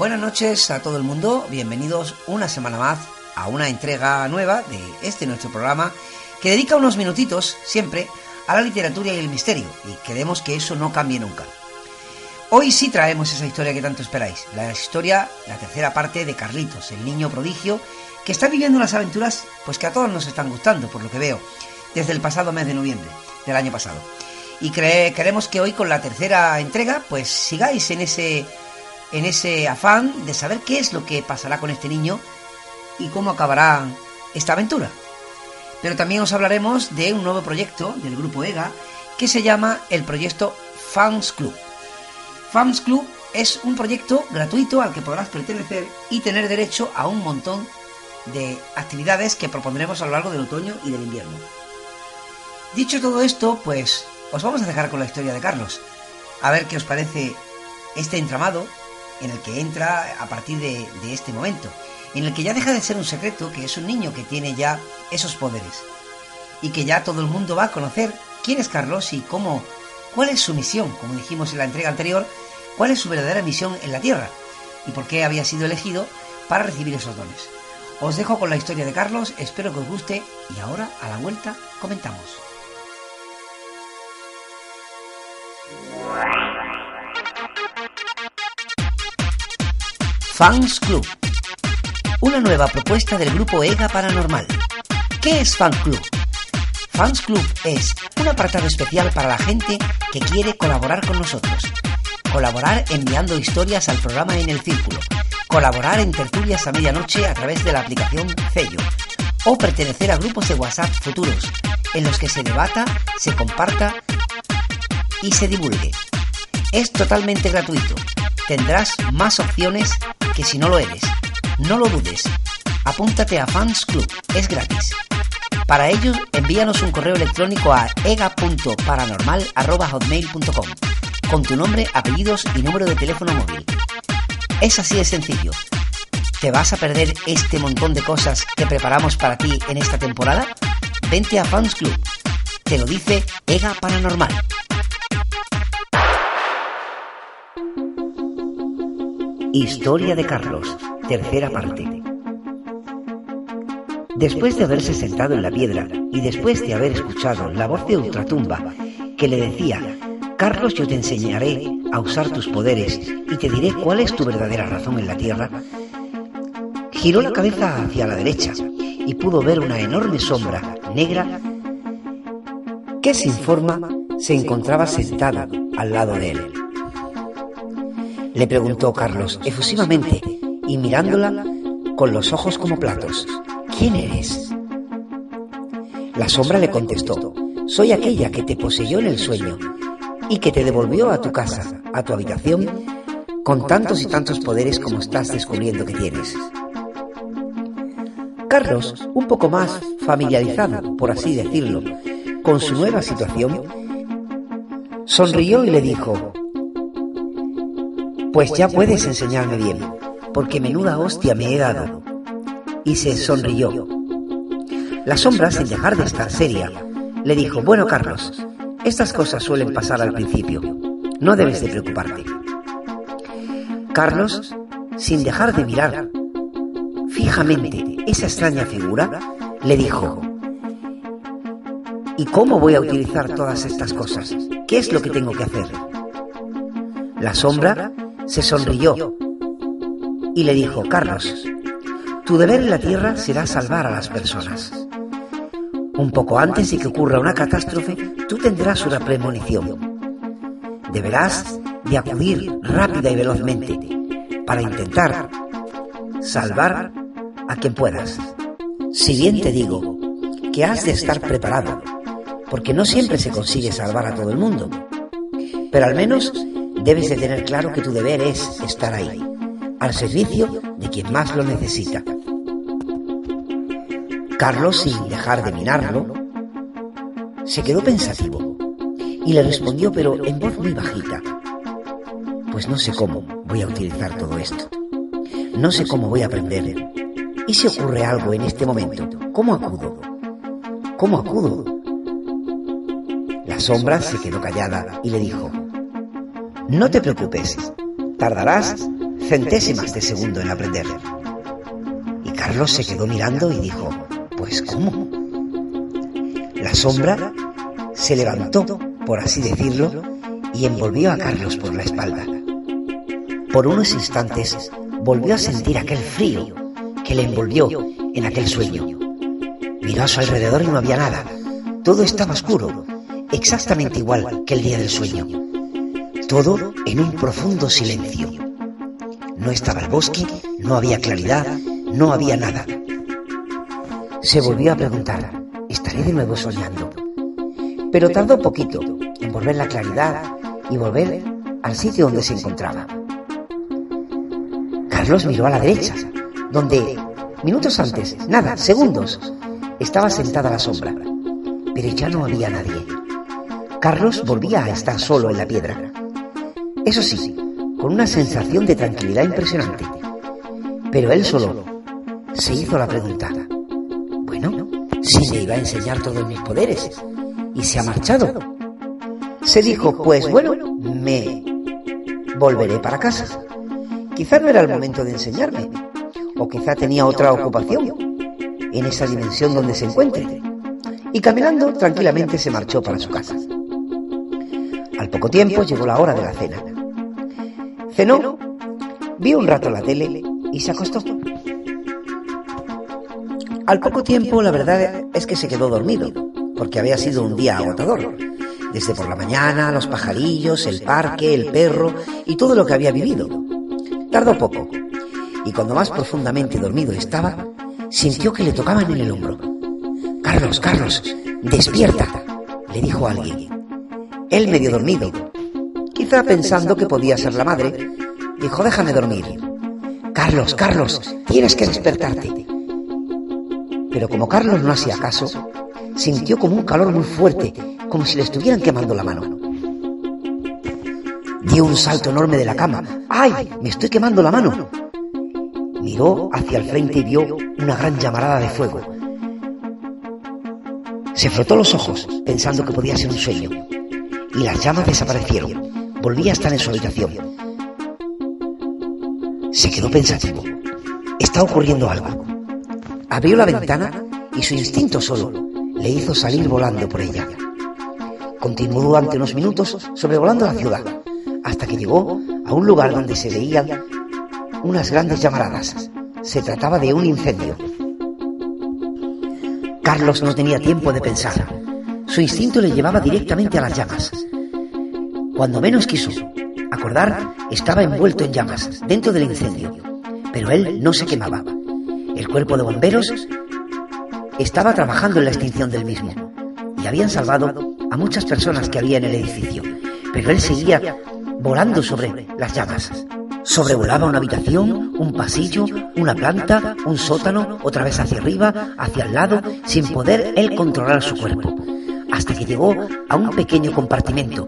Buenas noches a todo el mundo, bienvenidos una semana más a una entrega nueva de este nuestro programa que dedica unos minutitos siempre a la literatura y el misterio y queremos que eso no cambie nunca. Hoy sí traemos esa historia que tanto esperáis, la historia, la tercera parte de Carlitos, el niño prodigio que está viviendo unas aventuras pues que a todos nos están gustando por lo que veo desde el pasado mes de noviembre del año pasado. Y queremos que hoy con la tercera entrega pues sigáis en ese en ese afán de saber qué es lo que pasará con este niño y cómo acabará esta aventura. Pero también os hablaremos de un nuevo proyecto del grupo EGA que se llama el proyecto Fans Club. Fans Club es un proyecto gratuito al que podrás pertenecer y tener derecho a un montón de actividades que propondremos a lo largo del otoño y del invierno. Dicho todo esto, pues os vamos a dejar con la historia de Carlos. A ver qué os parece este entramado en el que entra a partir de, este momento, en el que ya deja de ser un secreto que es un niño que tiene ya esos poderes y que ya todo el mundo va a conocer quién es Carlos y cómo, cuál es su misión, como dijimos en la entrega anterior, cuál es su verdadera misión en la Tierra y por qué había sido elegido para recibir esos dones. Os dejo con la historia de Carlos, espero que os guste y ahora a la vuelta comentamos. Fans Club. Una nueva propuesta del grupo EGA Paranormal. ¿Qué es Fans Club? Fans Club es un apartado especial para la gente que quiere colaborar con nosotros. Colaborar enviando historias al programa en el círculo. Colaborar en tertulias a medianoche a través de la aplicación Cello. O pertenecer a grupos de WhatsApp futuros en los que se debata, se comparta y se divulgue. Es totalmente gratuito. Tendrás más opciones que si no lo eres. No lo dudes. Apúntate a Fans Club, es gratis. Para ello, envíanos un correo electrónico a ega.paranormal.hotmail.com con tu nombre, apellidos y número de teléfono móvil. Es así de sencillo. ¿Te vas a perder este montón de cosas que preparamos para ti en esta temporada? Vente a Fans Club. Te lo dice Ega Paranormal. Historia de Carlos, tercera parte. Después de haberse sentado en la piedra y después de haber escuchado la voz de Ultratumba que le decía, Carlos, yo te enseñaré a usar tus poderes y te diré cuál es tu verdadera razón en la Tierra, giró la cabeza hacia la derecha y pudo ver una enorme sombra negra que sin forma se encontraba sentada al lado de él. Le preguntó Carlos efusivamente y mirándola con los ojos como platos. ¿Quién eres? La sombra le contestó, soy aquella que te poseyó en el sueño y que te devolvió a tu casa, a tu habitación, con tantos y tantos poderes como estás descubriendo que tienes. Carlos, un poco más familiarizado, por así decirlo, con su nueva situación, sonrió y le dijo, pues ya puedes enseñarme bien, porque menuda hostia me he dado. Y se sonrió. La sombra, sin dejar de estar seria, le dijo, bueno Carlos, estas cosas suelen pasar al principio, no debes de preocuparte. Carlos, sin dejar de mirar fijamente esa extraña figura, le dijo, ¿y cómo voy a utilizar todas estas cosas? ¿Qué es lo que tengo que hacer? La sombra se sonrió y le dijo, Carlos, tu deber en la tierra será salvar a las personas. Un poco antes de que ocurra una catástrofe, tú tendrás una premonición. Deberás de acudir rápida y velozmente para intentar salvar a quien puedas. Si bien te digo que has de estar preparado, porque no siempre se consigue salvar a todo el mundo, pero al menos debes de tener claro que tu deber es estar ahí, al servicio de quien más lo necesita. Carlos, sin dejar de mirarlo, se quedó pensativo y le respondió, pero en voz muy bajita, pues no sé cómo voy a utilizar todo esto. No sé cómo voy a aprender. ¿Y si ocurre algo en este momento? ¿Cómo acudo? ¿Cómo acudo? La sombra se quedó callada y le dijo, no te preocupes, tardarás centésimas de segundo en aprender. Y Carlos se quedó mirando y dijo, pues ¿cómo? La sombra se levantó, por así decirlo, y envolvió a Carlos por la espalda. Por unos instantes volvió a sentir aquel frío que le envolvió en aquel sueño. Miró a su alrededor y no había nada. Todo estaba oscuro, exactamente igual que el día del sueño. Todo en un profundo silencio. No estaba el bosque, no había claridad, no había nada. Se volvió a preguntar, ¿estaré de nuevo soñando? Pero tardó poquito en volver la claridad y volver al sitio donde se encontraba. Carlos miró a la derecha, donde, minutos antes, nada, segundos, estaba sentada la sombra, pero ya no había nadie. Carlos volvía a estar solo en la piedra. Eso sí, con una sensación de tranquilidad impresionante. Pero él solo se hizo la pregunta. Bueno, si me iba a enseñar todos mis poderes y se ha marchado. Se dijo, pues bueno, me volveré para casa. Quizá no era el momento de enseñarme, o quizá tenía otra ocupación en esa dimensión donde se encuentre. Y caminando tranquilamente se marchó para su casa. Al poco tiempo llegó la hora de la cena. Cenó, vio un rato la tele y se acostó. Al poco tiempo la verdad es que se quedó dormido, porque había sido un día agotador. Desde por la mañana, los pajarillos, el parque, el perro y todo lo que había vivido. Tardó poco, y cuando más profundamente dormido estaba, sintió que le tocaban en el hombro. Carlos, Carlos, despierta, le dijo alguien. Él medio dormido, pensando que podía ser la madre, dijo déjame dormir. Carlos, Carlos, tienes que despertarte. Pero como Carlos no hacía caso, sintió como un calor muy fuerte, como si le estuvieran quemando la mano. Dio un salto enorme de la cama. ¡Ay! Me estoy quemando la mano. Miró hacia el frente y vio una gran llamarada de fuego. Se frotó los ojos, pensando que podía ser un sueño. Y las llamas desaparecieron. Volvía a estar en su habitación. Se quedó pensativo. Está ocurriendo algo. Abrió la ventana y su instinto solo le hizo salir volando por ella. Continuó durante unos minutos sobrevolando la ciudad hasta que llegó a un lugar donde se veían unas grandes llamaradas. Se trataba de un incendio. Carlos no tenía tiempo de pensar. Su instinto le llevaba directamente a las llamas. Cuando menos quiso acordar, estaba envuelto en llamas, dentro del incendio. Pero él no se quemaba. El cuerpo de bomberos estaba trabajando en la extinción del mismo. Y habían salvado a muchas personas que había en el edificio. Pero él seguía volando sobre las llamas. Sobrevolaba una habitación, un pasillo, una planta, un sótano, otra vez hacia arriba, hacia el lado, sin poder él controlar su cuerpo, hasta que llegó a un pequeño compartimento,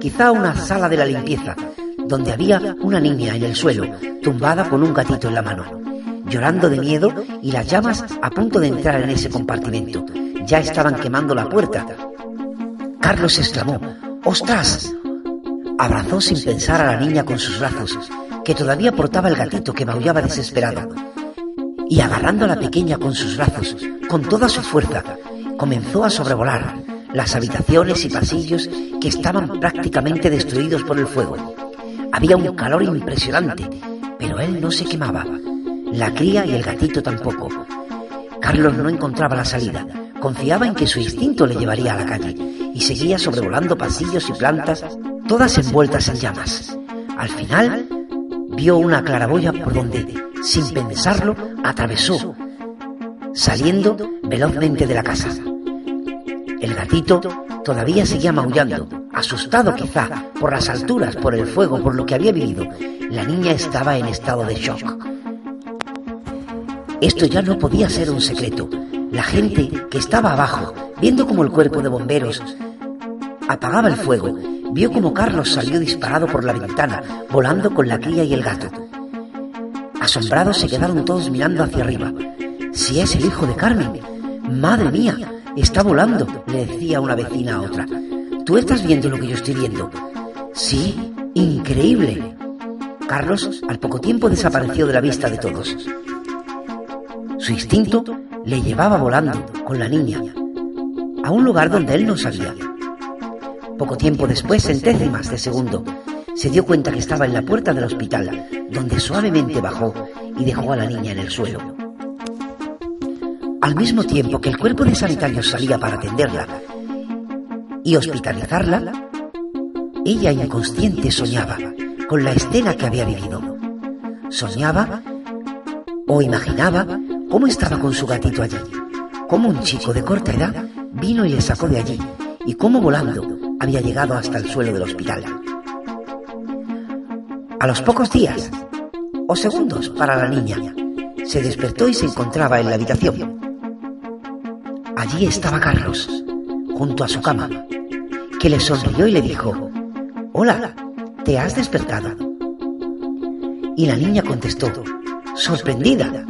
quizá una sala de la limpieza, donde había una niña en el suelo, tumbada con un gatito en la mano, llorando de miedo y las llamas a punto de entrar en ese compartimento. Ya estaban quemando la puerta. Carlos exclamó, ¡Ostras! Abrazó sin pensar a la niña con sus brazos, que todavía portaba el gatito que maullaba desesperado. Y agarrando a la pequeña con sus brazos, con toda su fuerza, comenzó a sobrevolar las habitaciones y pasillos que estaban prácticamente destruidos por el fuego. Había un calor impresionante, pero él no se quemaba. La cría y el gatito tampoco. Carlos no encontraba la salida. Confiaba en que su instinto le llevaría a la calle y seguía sobrevolando pasillos y plantas todas envueltas en llamas. Al final, vio una claraboya por donde, sin pensarlo, atravesó, saliendo velozmente de la casa. El gatito todavía seguía maullando, asustado quizá por las alturas, por el fuego, por lo que había vivido. La niña estaba en estado de shock. Esto ya no podía ser un secreto. La gente que estaba abajo, viendo como el cuerpo de bomberos apagaba el fuego, vio como Carlos salió disparado por la ventana, volando con la cría y el gato. Asombrados se quedaron todos mirando hacia arriba. Si es el hijo de Carmen. Madre mía, está volando, le decía una vecina a otra. ¿Tú estás viendo lo que yo estoy viendo? Sí, increíble. Carlos al poco tiempo desapareció de la vista de todos. Su instinto le llevaba volando con la niña a un lugar donde él no sabía. Poco tiempo después, en décimas de segundo, se dio cuenta que estaba en la puerta del hospital, donde suavemente bajó y dejó a la niña en el suelo. Al mismo tiempo que el cuerpo de sanitarios salía para atenderla y hospitalizarla, ella inconsciente soñaba con la escena que había vivido. Soñaba o imaginaba cómo estaba con su gatito allí, cómo un chico de corta edad vino y le sacó de allí y cómo volando había llegado hasta el suelo del hospital. A los pocos días, o segundos para la niña, se despertó y se encontraba en la habitación. Allí estaba Carlos, junto a su cama, que le sonrió y le dijo, Hola, ¿te has despertado? Y la niña contestó, sorprendida,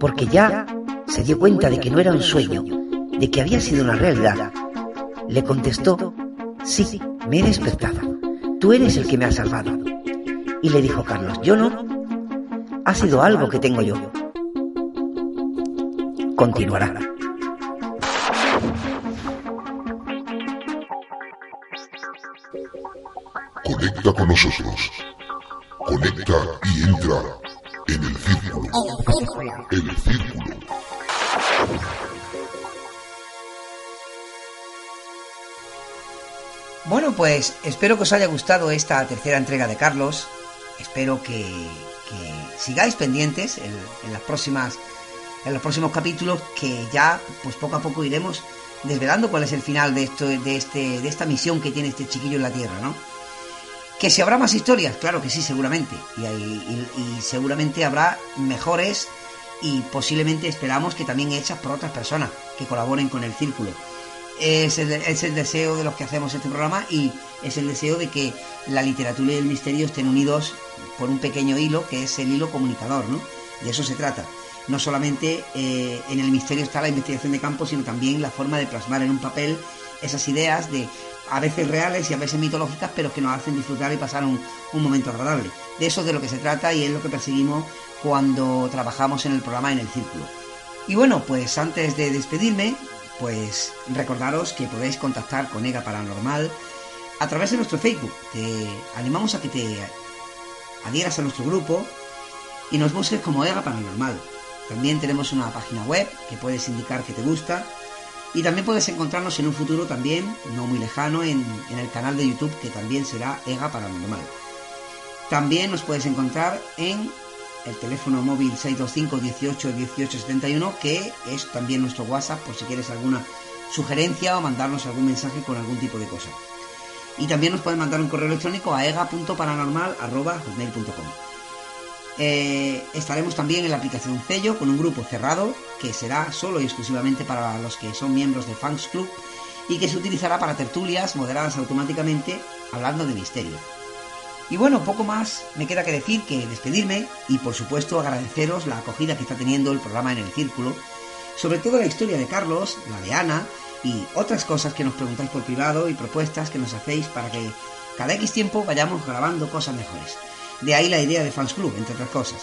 porque ya se dio cuenta de que no era un sueño, de que había sido una realidad. Le contestó, sí, me he despertado. Tú eres el que me ha salvado. Y le dijo Carlos, yo no. Ha sido algo que tengo yo. Continuará. Conecta con nosotros. Conecta y entra en el círculo. El círculo. Bueno, pues espero que os haya gustado esta tercera entrega de Carlos. Espero que, sigáis pendientes en, las próximas, en los próximos capítulos que ya, pues poco a poco iremos desvelando cuál es el final de esto, de este, de esta misión que tiene este chiquillo en la Tierra, ¿no? Que si habrá más historias, claro que sí, seguramente. Y, seguramente habrá mejores y posiblemente esperamos que también hechas por otras personas que colaboren con el círculo. Es el, es el, deseo de los que hacemos este programa y es el deseo de que la literatura y el misterio estén unidos por un pequeño hilo que es el hilo comunicador, ¿no? De eso se trata. No solamente eh, en el misterio está la investigación de campo, sino también la forma de plasmar en un papel esas ideas de a veces reales y a veces mitológicas, pero que nos hacen disfrutar y pasar un, momento agradable. De eso es de lo que se trata y es lo que perseguimos cuando trabajamos en el programa En el Círculo. Y bueno, pues antes de despedirme, pues recordaros que podéis contactar con EGA Paranormal a través de nuestro Facebook. Te animamos a que te adhieras a nuestro grupo y nos busques como EGA Paranormal. También tenemos una página web que puedes indicar que te gusta y también puedes encontrarnos en un futuro también, no muy lejano, en, el canal de YouTube que también será EGA Paranormal. También nos puedes encontrar en el teléfono móvil 625 18 18 71, que es también nuestro WhatsApp por si quieres alguna sugerencia o mandarnos algún mensaje con algún tipo de cosa. Y también nos puedes mandar un correo electrónico a ega.paranormal.com. Eh, estaremos también en la aplicación Cello con un grupo cerrado que será solo y exclusivamente para los que son miembros de Fans Club y que se utilizará para tertulias moderadas automáticamente hablando de misterio. Y bueno, poco más me queda que decir que despedirme y por supuesto agradeceros la acogida que está teniendo el programa en el círculo, sobre todo la historia de Carlos, la de Ana y otras cosas que nos preguntáis por privado y propuestas que nos hacéis para que cada X tiempo vayamos grabando cosas mejores. De ahí la idea de Fans Club, entre otras cosas.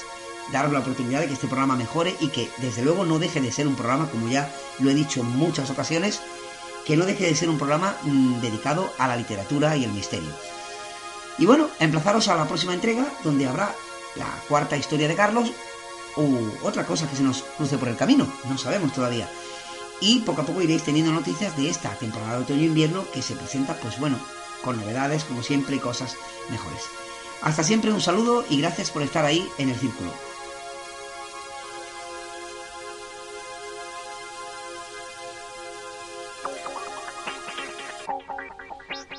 Daros la oportunidad de que este programa mejore y que desde luego no deje de ser un programa, como ya lo he dicho en muchas ocasiones, que no deje de ser un programa mm, dedicado a la literatura y el misterio. Y bueno, emplazaros a la próxima entrega, donde habrá la cuarta historia de Carlos u otra cosa que se nos cruce por el camino, no sabemos todavía. Y poco a poco iréis teniendo noticias de esta temporada de otoño-invierno que se presenta, pues bueno, con novedades como siempre y cosas mejores. Hasta siempre un saludo y gracias por estar ahí en el círculo.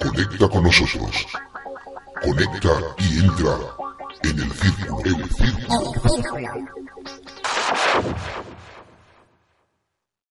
Conecta con nosotros. Conecta y entra en el círculo. En el círculo.